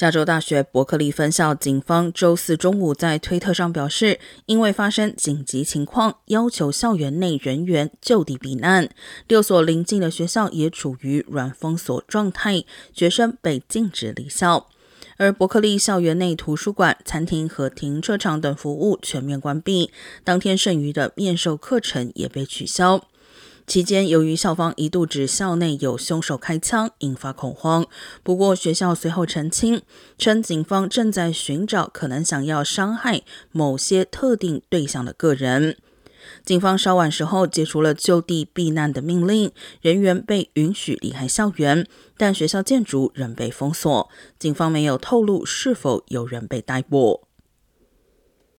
加州大学伯克利分校警方周四中午在推特上表示，因为发生紧急情况，要求校园内人员就地避难。六所邻近的学校也处于软封锁状态，学生被禁止离校。而伯克利校园内图书馆、餐厅和停车场等服务全面关闭，当天剩余的面授课程也被取消。期间，由于校方一度指校内有凶手开枪，引发恐慌。不过，学校随后澄清，称警方正在寻找可能想要伤害某些特定对象的个人。警方稍晚时候解除了就地避难的命令，人员被允许离开校园，但学校建筑仍被封锁。警方没有透露是否有人被逮捕。